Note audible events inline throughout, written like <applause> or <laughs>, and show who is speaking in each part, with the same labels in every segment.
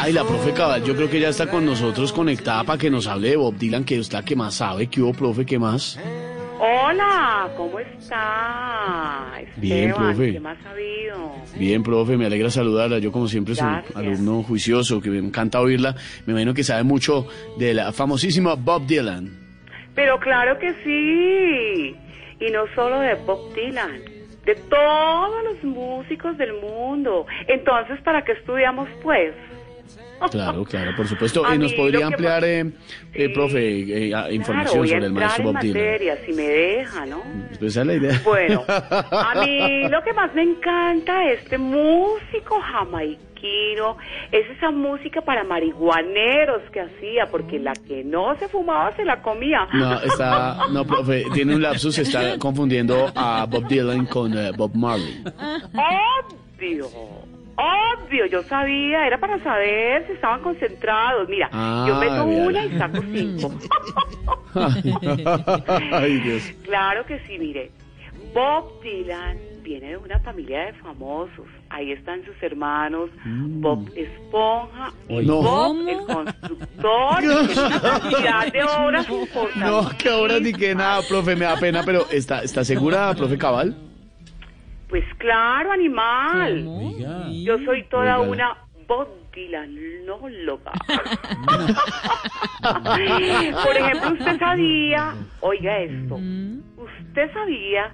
Speaker 1: Ay, la profe Cabal, yo creo que ya está con nosotros conectada para que nos hable de Bob Dylan, que es la que más sabe. ¿Qué hubo, profe? ¿Qué más?
Speaker 2: Hola, ¿cómo está?
Speaker 1: Bien, profe.
Speaker 2: ¿Qué más ha habido?
Speaker 1: Bien, profe, me alegra saludarla. Yo, como siempre, soy
Speaker 2: Gracias.
Speaker 1: alumno juicioso, que me encanta oírla. Me imagino que sabe mucho de la famosísima Bob Dylan.
Speaker 2: Pero claro que sí. Y no solo de Bob Dylan, de todos los músicos del mundo. Entonces, ¿para qué estudiamos, pues?
Speaker 1: Claro, claro, por supuesto.
Speaker 2: A
Speaker 1: Eh, ¿Nos podría
Speaker 2: que
Speaker 1: ampliar, eh, eh, profe, eh, información
Speaker 2: Claro,
Speaker 1: sobre el maestro Bob Dylan?
Speaker 2: materia, si me deja, ¿no?
Speaker 1: Pues esa es la idea.
Speaker 2: Bueno, a mí <laughs> lo que más me encanta de este músico jamaiquino es esa música para marihuaneros que hacía, porque la que no se fumaba se la comía.
Speaker 1: No, está, no, profe, tiene un lapsus, está confundiendo a Bob Dylan con Bob Marley.
Speaker 2: Obvio, obvio, yo sabía, era para saber si estaban concentrados. Mira,
Speaker 1: Ah,
Speaker 2: yo meto
Speaker 1: vea.
Speaker 2: una y saco cinco. <laughs>
Speaker 1: Ay, Dios.
Speaker 2: Claro que sí, mire. Bob Dylan viene de una familia de famosos. Ahí están sus hermanos, Bob Esponja y
Speaker 1: No.
Speaker 2: Bob el constructor. una cantidad de obras. <laughs>
Speaker 1: No, que ahora ni que nada, profe, me da pena, pero ¿está, está segura, profe Cabal?
Speaker 2: Pues claro, animal. Yo soy toda
Speaker 1: Oiga.
Speaker 2: una Bob Dylanóloga. <laughs> Por ejemplo, usted sabía, <laughs> oiga esto, usted sabía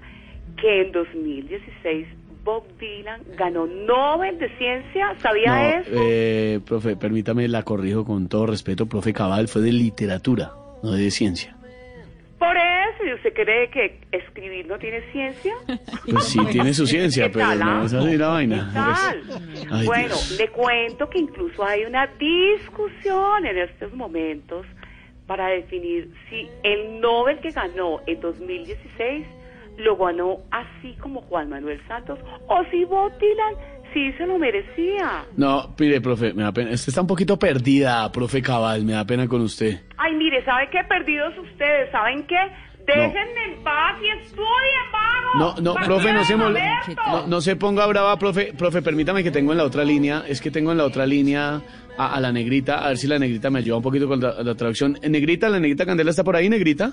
Speaker 2: que en 2016 Bob Dylan ganó Nobel de Ciencia, ¿sabía
Speaker 1: No,
Speaker 2: eso?
Speaker 1: eh, profe, permítame, la corrijo con todo respeto, profe Cabal fue de literatura, no de ciencia.
Speaker 2: Por eso, ¿y usted cree que escribir no tiene ciencia? <laughs>
Speaker 1: Pues sí, tiene su ciencia,
Speaker 2: ¿Qué
Speaker 1: pero
Speaker 2: tal,
Speaker 1: no
Speaker 2: ah?
Speaker 1: es así la vaina.
Speaker 2: Bueno,
Speaker 1: Dios.
Speaker 2: le cuento que incluso hay una discusión en estos momentos para definir si el Nobel que ganó en 2016 lo ganó así como Juan Manuel Santos o si Bob Dylan sí se lo merecía.
Speaker 1: No, mire, profe, me da pena. Usted está un poquito perdida, profe Cabal, me da pena con usted.
Speaker 2: Ay, mire, ¿sabe qué? Perdidos ustedes, ¿saben qué? Déjenme en paz y estudien, vamos.
Speaker 1: No, no,
Speaker 2: ¿Para
Speaker 1: profe, no se, mol- no, no se ponga brava, profe. Profe, permítame que tengo en la otra línea. Es que tengo en la otra línea a, a la negrita. A ver si la negrita me ayuda un poquito con la, la traducción. Eh, Negrita, la negrita Candela está por ahí, negrita.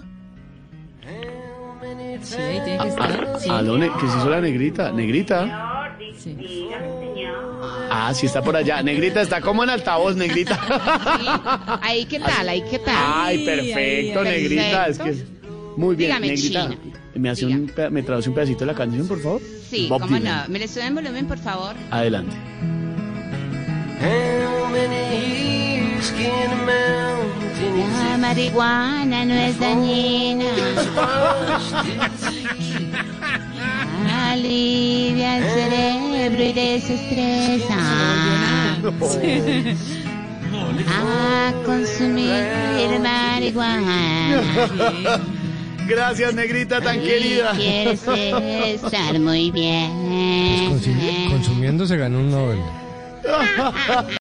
Speaker 3: Sí, ahí tiene que estar. Sí.
Speaker 1: Aló, ne- ¿qué se hizo la negrita? Negrita.
Speaker 3: Sí.
Speaker 2: dígame, señor.
Speaker 1: Ah, sí está por allá. Negrita está como en altavoz, negrita.
Speaker 3: Ahí qué tal, ahí qué tal.
Speaker 1: Ay, perfecto,
Speaker 3: ay,
Speaker 1: negrita. Es que muy bien,
Speaker 3: Dígame,
Speaker 1: negrita.
Speaker 3: China.
Speaker 1: ¿Me hace un, me traduce un pedacito de la canción, por favor?
Speaker 3: Sí,
Speaker 1: Bob
Speaker 3: cómo
Speaker 1: Dylan.
Speaker 3: no. ¿Me le suben volumen, por favor?
Speaker 1: Adelante.
Speaker 3: La marihuana no es dañina. Alivia el cerebro y desestresa. A consumir marihuana. <laughs>
Speaker 1: Gracias, negrita tan querida.
Speaker 3: Quieres estar muy bien.
Speaker 4: Consumi- Consumiendo se ganó un Nobel. <laughs>